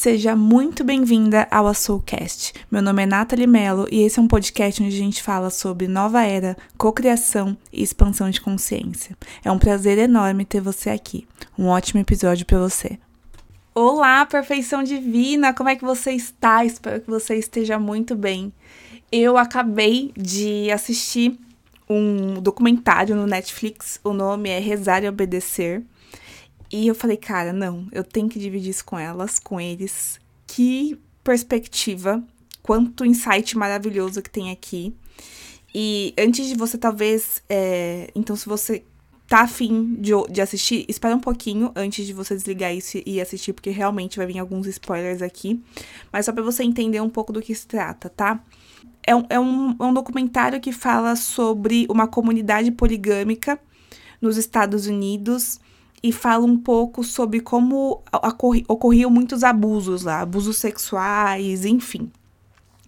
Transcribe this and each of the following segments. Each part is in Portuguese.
Seja muito bem-vinda ao Soulcast. Meu nome é Nathalie Mello e esse é um podcast onde a gente fala sobre nova era, cocriação e expansão de consciência. É um prazer enorme ter você aqui. Um ótimo episódio para você. Olá, perfeição divina! Como é que você está? Espero que você esteja muito bem. Eu acabei de assistir um documentário no Netflix. O nome é Rezar e Obedecer. E eu falei, cara, não, eu tenho que dividir isso com elas, com eles. Que perspectiva, quanto insight maravilhoso que tem aqui. E antes de você, talvez. É, então, se você tá afim de, de assistir, espera um pouquinho antes de você desligar isso e assistir, porque realmente vai vir alguns spoilers aqui. Mas só para você entender um pouco do que se trata, tá? É um, é, um, é um documentário que fala sobre uma comunidade poligâmica nos Estados Unidos e fala um pouco sobre como ocorriam muitos abusos lá, abusos sexuais, enfim.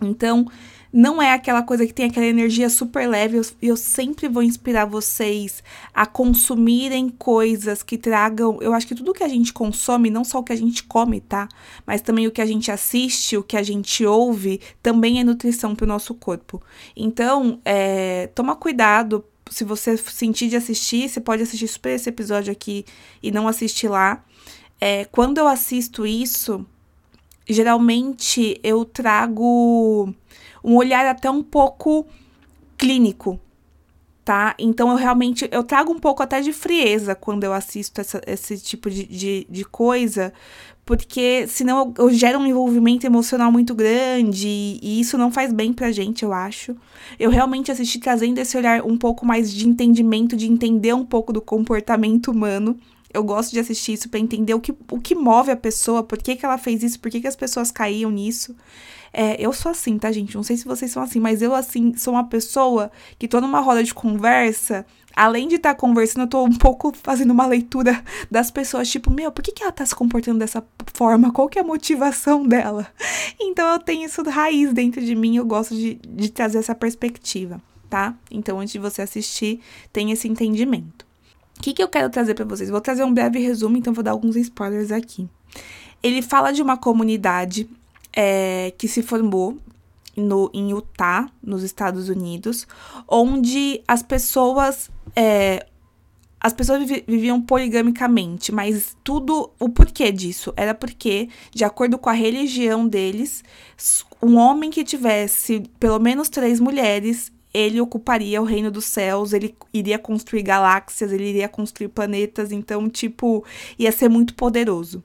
Então, não é aquela coisa que tem aquela energia super leve. Eu, eu sempre vou inspirar vocês a consumirem coisas que tragam. Eu acho que tudo que a gente consome, não só o que a gente come, tá? Mas também o que a gente assiste, o que a gente ouve, também é nutrição para o nosso corpo. Então, é, toma cuidado se você sentir de assistir, você pode assistir super esse episódio aqui e não assistir lá. É, quando eu assisto isso, geralmente eu trago um olhar até um pouco clínico, tá? Então eu realmente eu trago um pouco até de frieza quando eu assisto essa, esse tipo de, de, de coisa, porque senão eu, eu gero um envolvimento emocional muito grande e, e, isso não faz bem pra gente, eu acho. Eu realmente assisti trazendo esse olhar um pouco mais de entendimento, de entender um pouco do comportamento humano. Eu gosto de assistir isso para entender o que, o que move a pessoa, por que, que ela fez isso, por que, que as pessoas caíam nisso. É, eu sou assim, tá, gente? Não sei se vocês são assim, mas eu, assim, sou uma pessoa que tô numa roda de conversa além de estar tá conversando, eu tô um pouco fazendo uma leitura das pessoas, tipo, meu, por que, que ela tá se comportando dessa forma? Qual que é a motivação dela? Então eu tenho isso raiz dentro de mim, eu gosto de, de trazer essa perspectiva, tá? Então antes de você assistir, tem esse entendimento. O que, que eu quero trazer para vocês? Vou trazer um breve resumo, então vou dar alguns spoilers aqui. Ele fala de uma comunidade é, que se formou no, em Utah, nos Estados Unidos, onde as pessoas. É, as pessoas viviam poligamicamente, mas tudo. O porquê disso? Era porque, de acordo com a religião deles, um homem que tivesse pelo menos três mulheres, ele ocuparia o reino dos céus, ele iria construir galáxias, ele iria construir planetas, então, tipo, ia ser muito poderoso.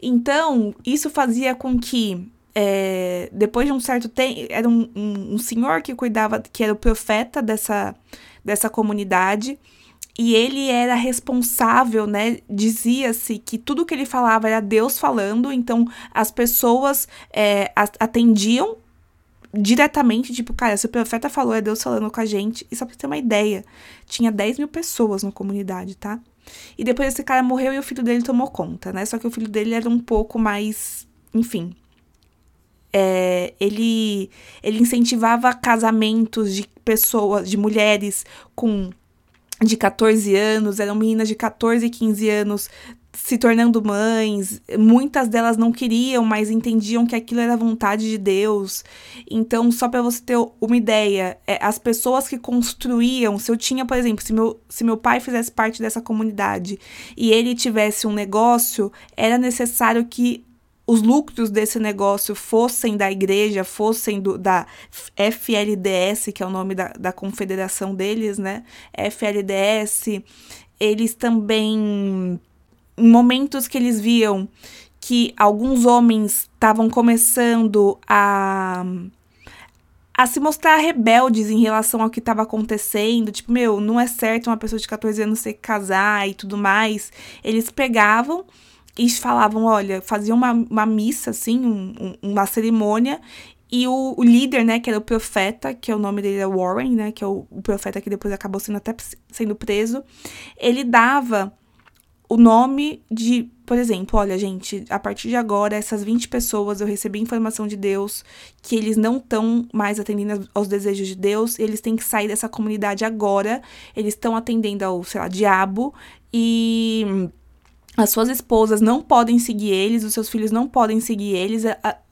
Então, isso fazia com que é, depois de um certo tempo, era um, um, um, senhor que cuidava, que era o profeta dessa, dessa comunidade, e ele era responsável, né? Dizia-se que tudo que ele falava era Deus falando, então as pessoas é, atendiam diretamente, tipo, cara, se o profeta falou, é Deus falando com a gente. E só pra ter uma ideia, tinha 10 mil pessoas na comunidade, tá? E depois esse cara morreu e o filho dele tomou conta, né? Só que o filho dele era um pouco mais, enfim, é, ele, ele incentivava casamentos de pessoas, de mulheres com de 14 anos, eram meninas de 14 e 15 anos se tornando mães. Muitas delas não queriam, mas entendiam que aquilo era vontade de Deus. Então, só para você ter uma ideia, é, as pessoas que construíam, se eu tinha, por exemplo, se meu, se meu pai fizesse parte dessa comunidade e ele tivesse um negócio, era necessário que os lucros desse negócio fossem da igreja, fossem do, da FLDS, que é o nome da, da confederação deles, né? FLDS, eles também, em momentos que eles viam que alguns homens estavam começando a a se mostrar rebeldes em relação ao que estava acontecendo, tipo, meu, não é certo uma pessoa de 14 anos ser casar e tudo mais. Eles pegavam e falavam, olha, faziam uma, uma missa, assim, um, um, uma cerimônia, e o, o, líder, né, que era o profeta, que é o nome dele é Warren, né, que é o, o profeta que depois acabou sendo até sendo preso, ele dava o nome de, por exemplo, olha, gente, a partir de agora, essas 20 pessoas, eu recebi informação de Deus que eles não estão mais atendendo aos desejos de Deus, eles têm que sair dessa comunidade agora, eles estão atendendo ao, sei lá, diabo, e as suas esposas não podem seguir eles, os seus filhos não podem seguir eles,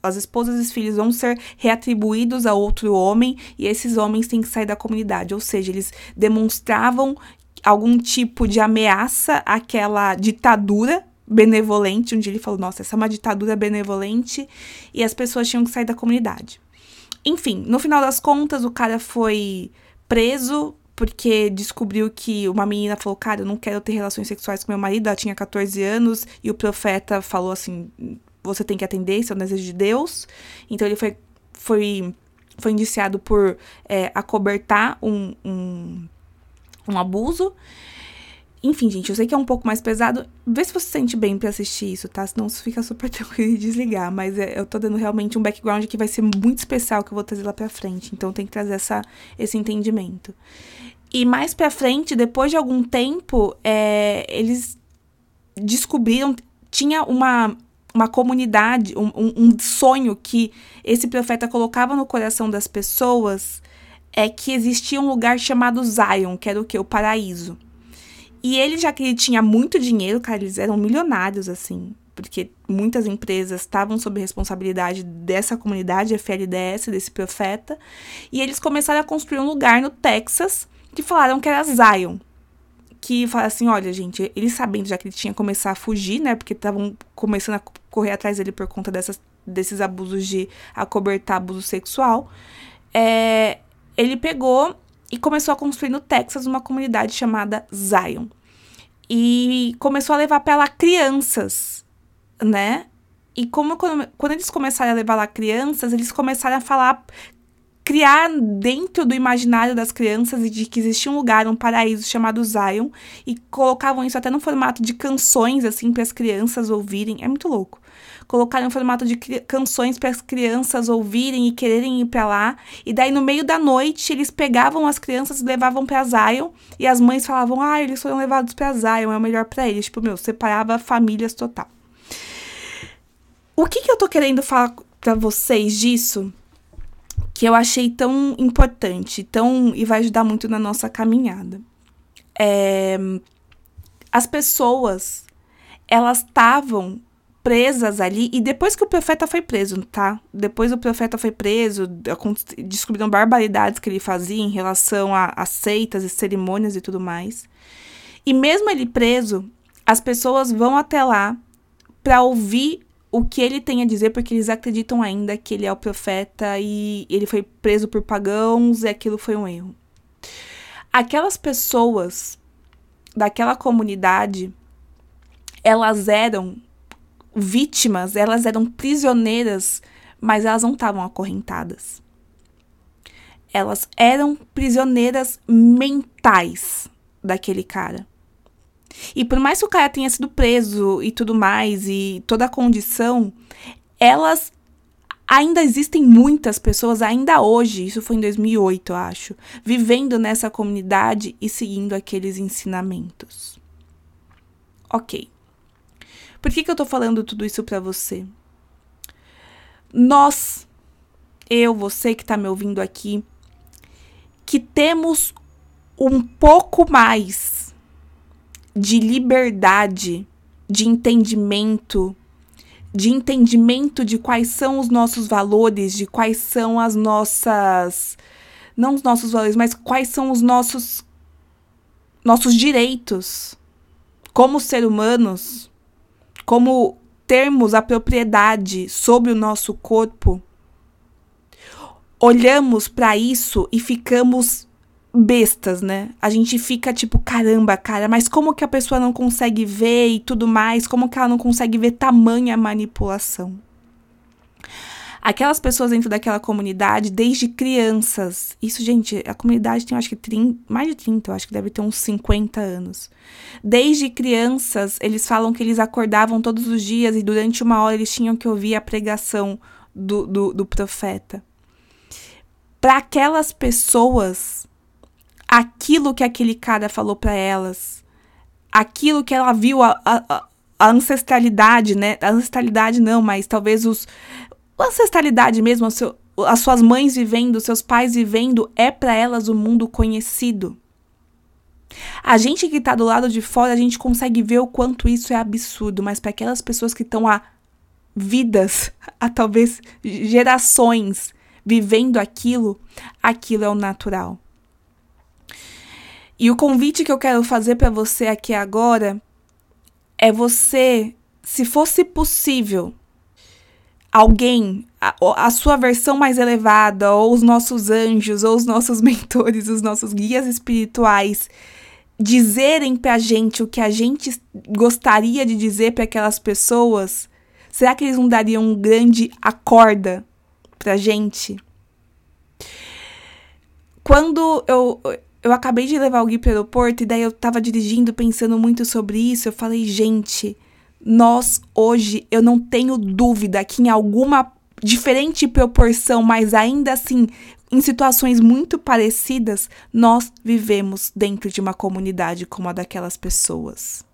as esposas e os filhos vão ser reatribuídos a outro homem e esses homens têm que sair da comunidade. Ou seja, eles demonstravam algum tipo de ameaça àquela ditadura benevolente, onde ele falou: nossa, essa é uma ditadura benevolente e as pessoas tinham que sair da comunidade. Enfim, no final das contas, o cara foi preso porque descobriu que uma menina falou: Cara, eu não quero ter relações sexuais com meu marido. Ela tinha 14 anos e o profeta falou assim: Você tem que atender, isso é o desejo de Deus. Então ele foi, foi, foi indiciado por é, acobertar um, um, um abuso. Enfim, gente, eu sei que é um pouco mais pesado. Vê se você se sente bem para assistir isso, tá? Senão você fica super tranquilo de desligar. Mas é, eu tô dando realmente um background que vai ser muito especial que eu vou trazer lá pra frente. Então tem que trazer essa, esse entendimento. E mais pra frente, depois de algum tempo, é, eles descobriram. Tinha uma, uma comunidade, um, um sonho que esse profeta colocava no coração das pessoas. É que existia um lugar chamado Zion, que era o que? O paraíso. E ele, já que ele tinha muito dinheiro, cara, eles eram milionários, assim, porque muitas empresas estavam sob responsabilidade dessa comunidade FLDS, desse profeta, e eles começaram a construir um lugar no Texas que falaram que era Zion. Que falaram assim: olha, gente, eles sabendo já que ele tinha começado a fugir, né, porque estavam começando a correr atrás dele por conta dessas, desses abusos de acobertar abuso sexual, é, ele pegou e começou a construir no Texas uma comunidade chamada Zion. E começou a levar para lá crianças, né? E como quando, eles começaram a levar lá crianças, eles começaram a falar criar dentro do imaginário das crianças de que existia um lugar, um paraíso chamado Zion, e colocavam isso até no formato de canções, assim, para as crianças ouvirem. É muito louco colocaram em formato de canções para as crianças ouvirem e quererem ir para lá. E daí no meio da noite eles pegavam as crianças e levavam para Zion e as mães falavam: "Ah, eles foram levados para Zion, é o melhor para eles". Tipo, meu, separava famílias total. O que que eu tô querendo falar para vocês disso? Que eu achei tão importante, tão e vai ajudar muito na nossa caminhada. É, as pessoas elas estavam presas ali. E depois que o profeta foi preso, tá? Depois o profeta foi preso, descobriram barbaridades que ele fazia em relação a, a seitas e cerimônias e tudo mais. E mesmo ele preso, as pessoas vão até lá para ouvir o que ele tem a dizer, porque eles acreditam ainda que ele é o profeta e ele foi preso por pagãos e aquilo foi um erro. Aquelas pessoas daquela comunidade, elas eram vítimas, elas eram prisioneiras, mas elas não estavam acorrentadas. Elas eram prisioneiras mentais daquele cara. E por mais que o cara tenha sido preso e tudo mais, e toda a condição, elas ainda existem muitas pessoas, ainda hoje, isso foi em 2008, eu acho, vivendo nessa comunidade e seguindo aqueles ensinamentos. Ok. Por que, que eu tô falando tudo isso para você? Nós, eu, você que tá me ouvindo aqui, que temos um pouco mais de liberdade, de entendimento, de entendimento de quais são os nossos valores, de quais são as nossas. Não os nossos valores, mas quais são os nossos. nossos direitos como ser humanos como termos a propriedade sobre o nosso corpo, olhamos para isso e ficamos bestas, né? A gente fica tipo, caramba, cara, mas como que a pessoa não consegue ver e tudo mais? Como que ela não consegue ver tamanha manipulação? Aquelas pessoas dentro daquela comunidade, desde crianças. Isso, gente, a comunidade tem, acho que, 30, mais de 30, eu acho que deve ter uns 50 anos. Desde crianças, eles falam que eles acordavam todos os dias e durante uma hora eles tinham que ouvir a pregação do, do, do profeta. Para aquelas pessoas, aquilo que aquele cara falou para elas, aquilo que ela viu, a, a, a ancestralidade, né? A ancestralidade não, mas talvez os, ancestralidade mesmo, seu, as suas mães vivendo, seus pais vivendo, é para elas o mundo conhecido. A gente que tá do lado de fora, a gente consegue ver o quanto isso é absurdo, mas para aquelas pessoas que estão há vidas, há talvez gerações vivendo aquilo, aquilo é o natural. E o convite que eu quero fazer para você aqui agora é você, se fosse possível, alguém, a, a, sua versão mais elevada, ou os nossos anjos, ou os nossos mentores, os nossos guias espirituais, dizerem pra gente o que a gente gostaria de dizer para aquelas pessoas, será que eles não dariam um grande acorda pra gente? Quando eu, eu acabei de levar o Gui pro aeroporto e daí eu tava dirigindo pensando muito sobre isso, eu falei, gente, nós hoje, eu não tenho dúvida que em alguma diferente proporção, mas ainda assim em situações muito parecidas, nós vivemos dentro de uma comunidade como a daquelas pessoas.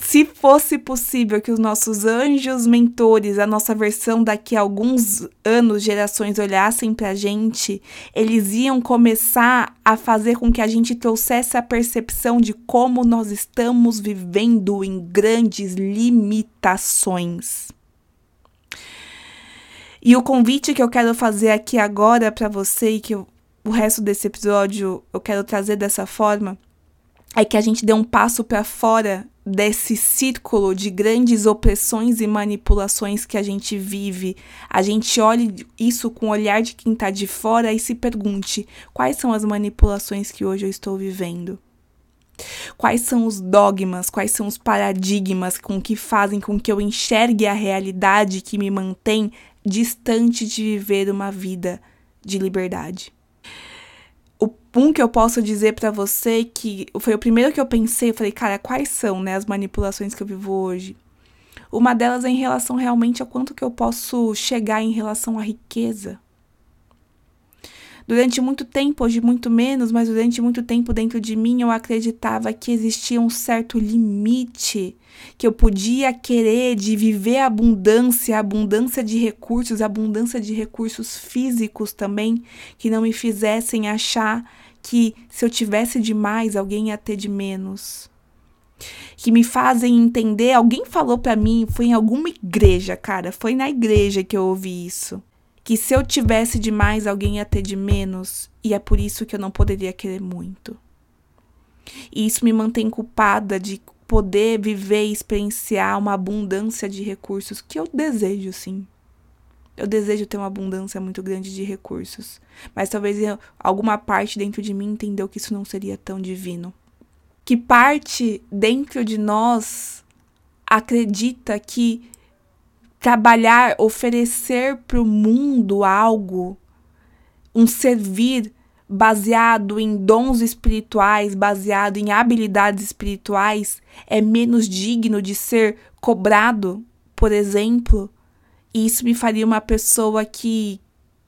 Se fosse possível que os nossos anjos mentores, a nossa versão daqui a alguns anos, gerações, olhassem para a gente, eles iam começar a fazer com que a gente trouxesse a percepção de como nós estamos vivendo em grandes limitações. E o convite que eu quero fazer aqui agora para você e que eu, o resto desse episódio eu quero trazer dessa forma é que a gente dê um passo para fora desse círculo de grandes opressões e manipulações que a gente vive. A gente olhe isso com o olhar de quem está de fora e se pergunte: quais são as manipulações que hoje eu estou vivendo? Quais são os dogmas, quais são os paradigmas com que fazem com que eu enxergue a realidade que me mantém distante de viver uma vida de liberdade? Um que eu posso dizer para você que foi o primeiro que eu pensei, eu falei, cara, quais são, né, as manipulações que eu vivo hoje? Uma delas é em relação realmente a quanto que eu posso chegar em relação à riqueza. Durante muito tempo, hoje muito menos, mas durante muito tempo dentro de mim eu acreditava que existia um certo limite que eu podia querer de viver a abundância, a abundância de recursos, a abundância de recursos físicos também, que não me fizessem achar que se eu tivesse demais, alguém ia ter de menos. Que me fazem entender, alguém falou para mim, foi em alguma igreja, cara, foi na igreja que eu ouvi isso que se eu tivesse demais, alguém ia ter de menos, e é por isso que eu não poderia querer muito. E isso me mantém culpada de poder viver e experienciar uma abundância de recursos que eu desejo, sim. Eu desejo ter uma abundância muito grande de recursos, mas talvez alguma parte dentro de mim entendeu que isso não seria tão divino. Que parte dentro de nós acredita que trabalhar, oferecer para o mundo algo, um servir baseado em dons espirituais, baseado em habilidades espirituais, é menos digno de ser cobrado, por exemplo. Isso me faria uma pessoa que,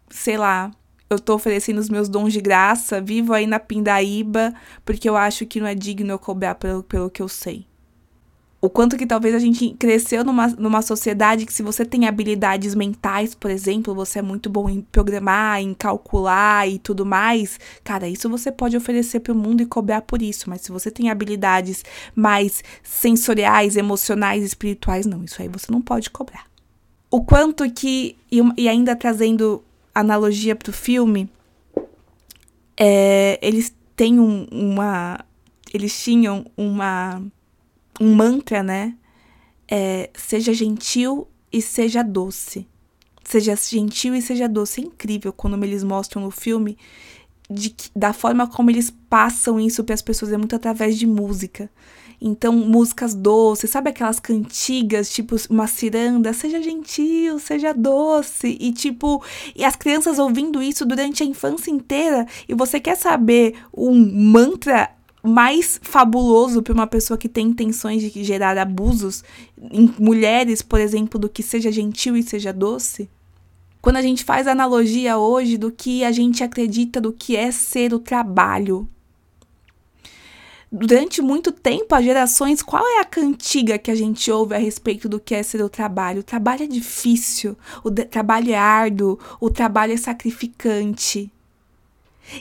sei lá, eu tô oferecendo os meus dons de graça, vivo aí na pindaíba, porque eu acho que não é digno eu cobrar pelo, pelo que eu sei o quanto que talvez a gente cresceu numa, numa sociedade que se você tem habilidades mentais, por exemplo, você é muito bom em programar, em calcular e tudo mais, cara, isso você pode oferecer para o mundo e cobrar por isso, mas se você tem habilidades mais sensoriais, emocionais, espirituais, não, isso aí você não pode cobrar. O quanto que, e, e ainda trazendo analogia para o filme, é, eles têm um, uma, eles tinham uma um mantra, né? É, seja gentil e seja doce. Seja gentil e seja doce. É incrível quando eles mostram no filme de, da forma como eles passam isso para as pessoas. É muito através de música. Então, músicas doces, sabe aquelas cantigas, tipo uma ciranda, seja gentil, seja doce. E tipo, e as crianças ouvindo isso durante a infância inteira. E você quer saber um mantra mais fabuloso para uma pessoa que tem intenções de gerar abusos em mulheres, por exemplo, do que seja gentil e seja doce? Quando a gente faz analogia hoje do que a gente acredita do que é ser o trabalho. Durante muito tempo, as gerações, qual é a cantiga que a gente ouve a respeito do que é ser o trabalho? O trabalho é difícil, o trabalho é árduo, o trabalho é sacrificante.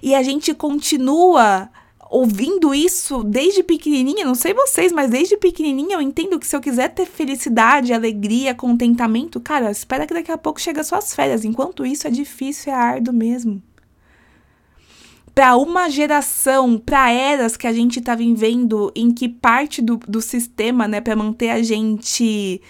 E a gente continua ouvindo isso desde pequenininha, não sei vocês, mas desde pequenininha eu entendo que se eu quiser ter felicidade, alegria, contentamento, cara, espera que daqui a pouco chega suas férias. Enquanto isso é difícil, é árduo mesmo. Para uma geração, para eras que a gente tá vivendo, em que parte do, do sistema, né, para manter a gente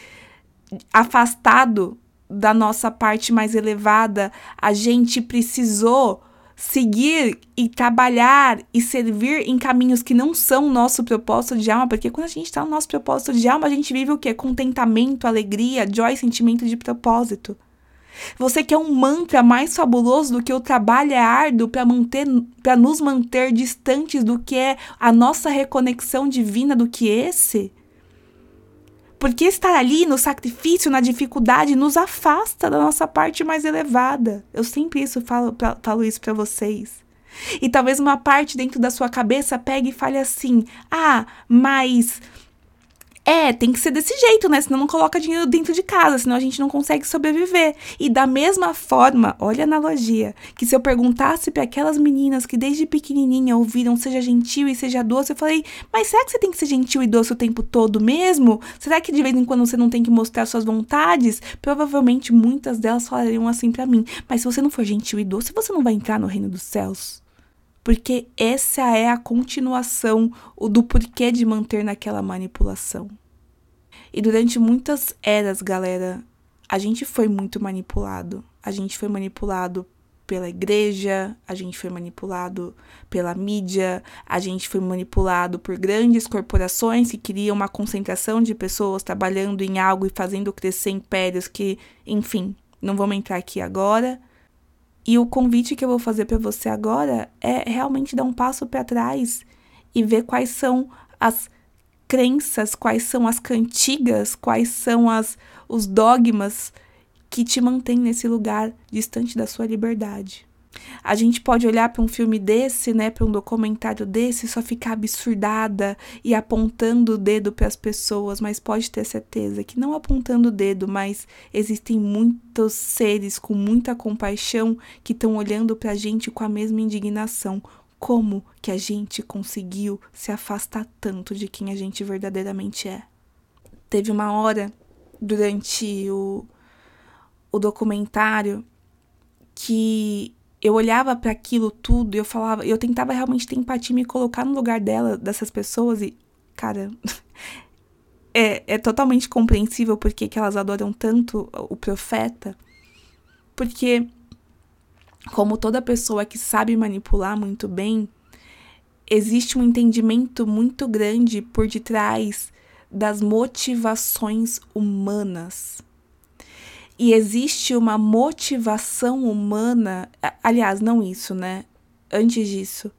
afastado da nossa parte mais elevada, a gente precisou seguir e trabalhar e servir em caminhos que não são nosso propósito de alma, porque quando a gente está no nosso propósito de alma, a gente vive o que? Contentamento, alegria, joy, sentimento de propósito. Você quer um mantra mais fabuloso do que o trabalho é árduo para manter para nos manter distantes do que é a nossa reconexão divina do que esse? Porque estar ali no sacrifício, na dificuldade, nos afasta da nossa parte mais elevada. Eu sempre isso falo, pra, falo isso para vocês. E talvez uma parte dentro da sua cabeça pegue e fale assim: ah, mas é, tem que ser desse jeito, né? Senão não coloca dinheiro dentro de casa, senão a gente não consegue sobreviver. E da mesma forma, olha a analogia, que se eu perguntasse para aquelas meninas que desde pequenininha ouviram seja gentil e seja doce, eu falei, mas será que você tem que ser gentil e doce o tempo todo mesmo? Será que de vez em quando você não tem que mostrar suas vontades? Provavelmente muitas delas falariam assim para mim, mas se você não for gentil e doce, você não vai entrar no reino dos céus porque essa é a continuação do porquê de manter naquela manipulação. E durante muitas eras, galera, a gente foi muito manipulado. A gente foi manipulado pela igreja, a gente foi manipulado pela mídia, a gente foi manipulado por grandes corporações que queriam uma concentração de pessoas trabalhando em algo e fazendo crescer impérios que, enfim, não vamos entrar aqui agora. E o convite que eu vou fazer para você agora é realmente dar um passo para trás e ver quais são as crenças, quais são as cantigas, quais são as, os dogmas que te mantêm nesse lugar distante da sua liberdade. A gente pode olhar para um filme desse, né, para um documentário desse, só ficar absurdada e apontando o dedo para as pessoas, mas pode ter certeza que não apontando o dedo, mas existem muitos seres com muita compaixão que estão olhando para a gente com a mesma indignação. Como que a gente conseguiu se afastar tanto de quem a gente verdadeiramente é? Teve uma hora durante o, o documentário que eu olhava para aquilo tudo e eu falava, eu tentava realmente ter empatia, me colocar no lugar dela, dessas pessoas e, cara, é, é totalmente compreensível porque que elas adoram tanto o profeta, porque como toda pessoa que sabe manipular muito bem, existe um entendimento muito grande por detrás das motivações humanas e existe uma motivação humana, aliás, não isso, né? Antes disso,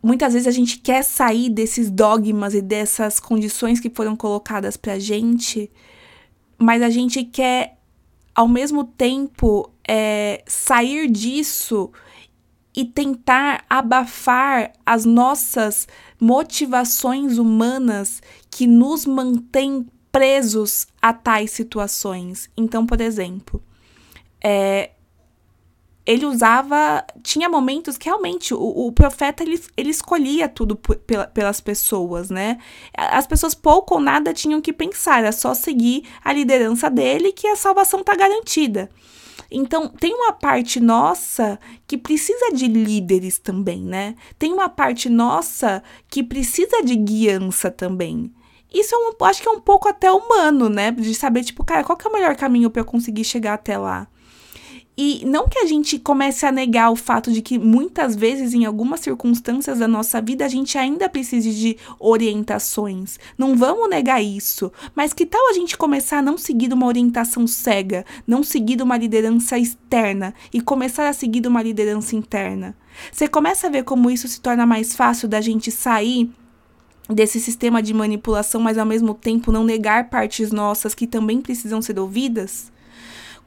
muitas vezes a gente quer sair desses dogmas e dessas condições que foram colocadas pra gente, mas a gente quer, ao mesmo tempo, é, sair disso e tentar abafar as nossas motivações humanas que nos mantêm presos a tais situações. Então, por exemplo, é, ele usava. Tinha momentos que realmente o, o profeta ele, ele escolhia tudo pela, pelas pessoas, né? As pessoas pouco ou nada tinham que pensar, era só seguir a liderança dele que a salvação está garantida. Então, tem uma parte nossa que precisa de líderes também, né? Tem uma parte nossa que precisa de guiança também. Isso é um, acho que é um pouco até humano, né? De saber, tipo, cara, qual que é o melhor caminho para eu conseguir chegar até lá? E não que a gente comece a negar o fato de que muitas vezes, em algumas circunstâncias da nossa vida, a gente ainda precise de orientações. Não vamos negar isso. Mas que tal a gente começar a não seguir uma orientação cega, não seguir uma liderança externa e começar a seguir uma liderança interna? Você começa a ver como isso se torna mais fácil da gente sair desse sistema de manipulação, mas ao mesmo tempo não negar partes nossas que também precisam ser ouvidas?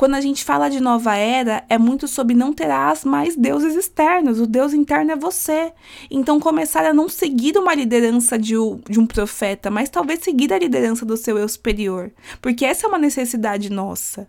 Quando a gente fala de nova era, é muito sobre não terás mais deuses externos, o Deus interno é você. Então, começar a não seguir uma liderança de, de um profeta, mas talvez seguir a liderança do seu eu superior, porque essa é uma necessidade nossa.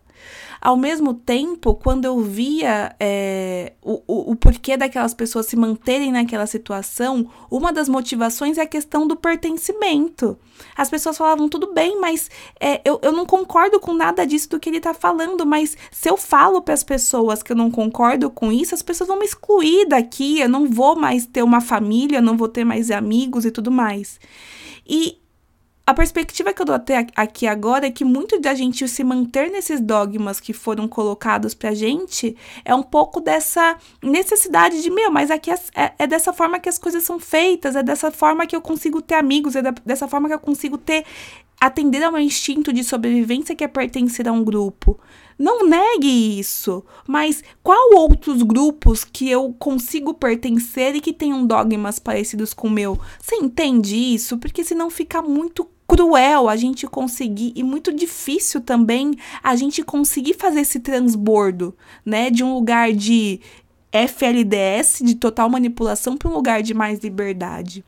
Ao mesmo tempo, quando eu via é, o, o, o, porquê daquelas pessoas se manterem naquela situação, uma das motivações é a questão do pertencimento. As pessoas falavam, tudo bem, mas é, eu, eu não concordo com nada disso do que ele tá falando, mas se eu falo para as pessoas que eu não concordo com isso, as pessoas vão me excluir daqui, eu não vou mais ter uma família, não vou ter mais amigos e tudo mais. E a perspectiva que eu dou até aqui agora é que muito da gente se manter nesses dogmas que foram colocados pra gente é um pouco dessa necessidade de, meu, mas aqui é, é, é dessa forma que as coisas são feitas, é dessa forma que eu consigo ter amigos, é da, dessa forma que eu consigo ter atender ao instinto de sobrevivência que é pertencer a um grupo. Não negue isso, mas qual outros grupos que eu consigo pertencer e que tenham dogmas parecidos com o meu? Você entende isso? Porque senão fica muito cruel a gente conseguir e muito difícil também a gente conseguir fazer esse transbordo, né, de um lugar de FLDS, de total manipulação, para um lugar de mais liberdade.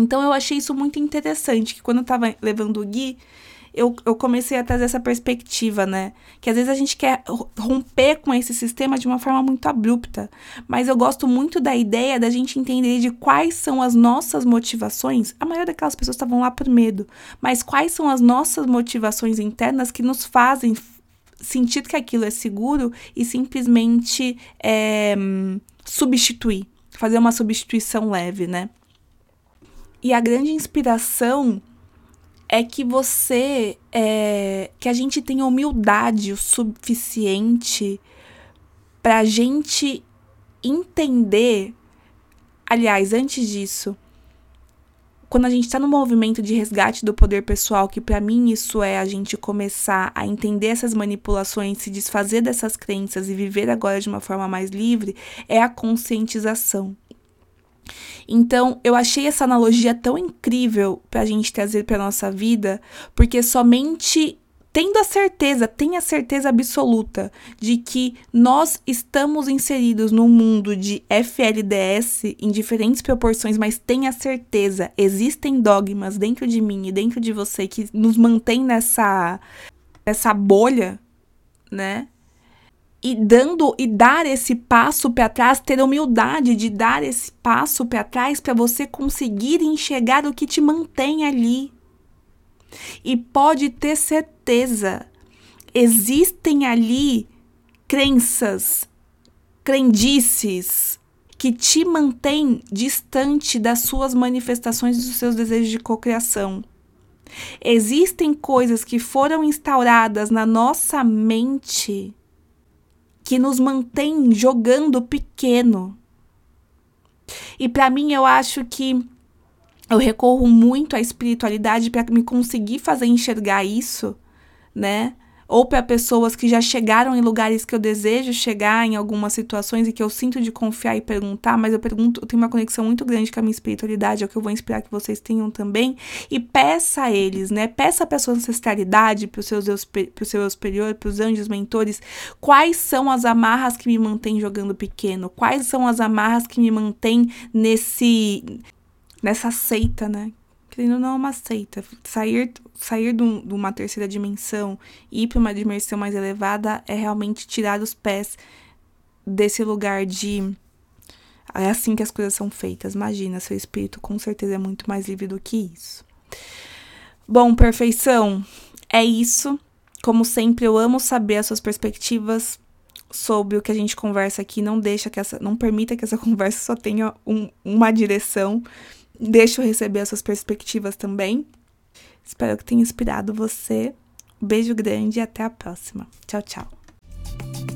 Então eu achei isso muito interessante, que quando eu tava levando o Gui, eu, eu comecei a trazer essa perspectiva, né? Que às vezes a gente quer romper com esse sistema de uma forma muito abrupta. Mas eu gosto muito da ideia da gente entender de quais são as nossas motivações. A maioria daquelas pessoas estavam lá por medo. Mas quais são as nossas motivações internas que nos fazem sentir que aquilo é seguro e simplesmente é, substituir. Fazer uma substituição leve, né? E a grande inspiração é que você. É, que a gente tenha humildade o suficiente pra gente entender. Aliás, antes disso, quando a gente está no movimento de resgate do poder pessoal, que para mim isso é a gente começar a entender essas manipulações, se desfazer dessas crenças e viver agora de uma forma mais livre, é a conscientização. Então, eu achei essa analogia tão incrível para a gente trazer para nossa vida, porque somente tendo a certeza, tenha a certeza absoluta de que nós estamos inseridos num mundo de FLDS em diferentes proporções, mas tenha certeza, existem dogmas dentro de mim e dentro de você que nos mantém nessa nessa bolha, né? E dando e dar esse passo para trás, ter humildade de dar esse passo para trás para você conseguir enxergar o que te mantém ali. E pode ter certeza, existem ali crenças, crendices que te mantêm distante das suas manifestações e dos seus desejos de cocriação. Existem coisas que foram instauradas na nossa mente que nos mantém jogando pequeno. E para mim, eu acho que eu recorro muito à espiritualidade para me conseguir fazer enxergar isso, né? Ou para pessoas que já chegaram em lugares que eu desejo chegar em algumas situações e que eu sinto de confiar e perguntar, mas eu pergunto, eu tenho uma conexão muito grande com a minha espiritualidade, é o que eu vou inspirar que vocês tenham também, e peça a eles, né? Peça para sua ancestralidade, para o seu Deus, pro seu superior, para os anjos mentores, quais são as amarras que me mantêm jogando pequeno? Quais são as amarras que me mantêm nesse nessa seita, né? Querendo não é uma seita. Sair, sair de, de uma terceira dimensão e ir para uma dimensão mais elevada é realmente tirar os pés desse lugar de. É assim que as coisas são feitas. Imagina, seu espírito com certeza é muito mais livre do que isso. Bom, perfeição, é isso. Como sempre, eu amo saber as suas perspectivas sobre o que a gente conversa aqui. Não deixa que essa, não permita que essa conversa só tenha um, uma direção. Deixa eu receber as suas perspectivas também. Espero que tenha inspirado você. Beijo grande e até a próxima. Tchau, tchau.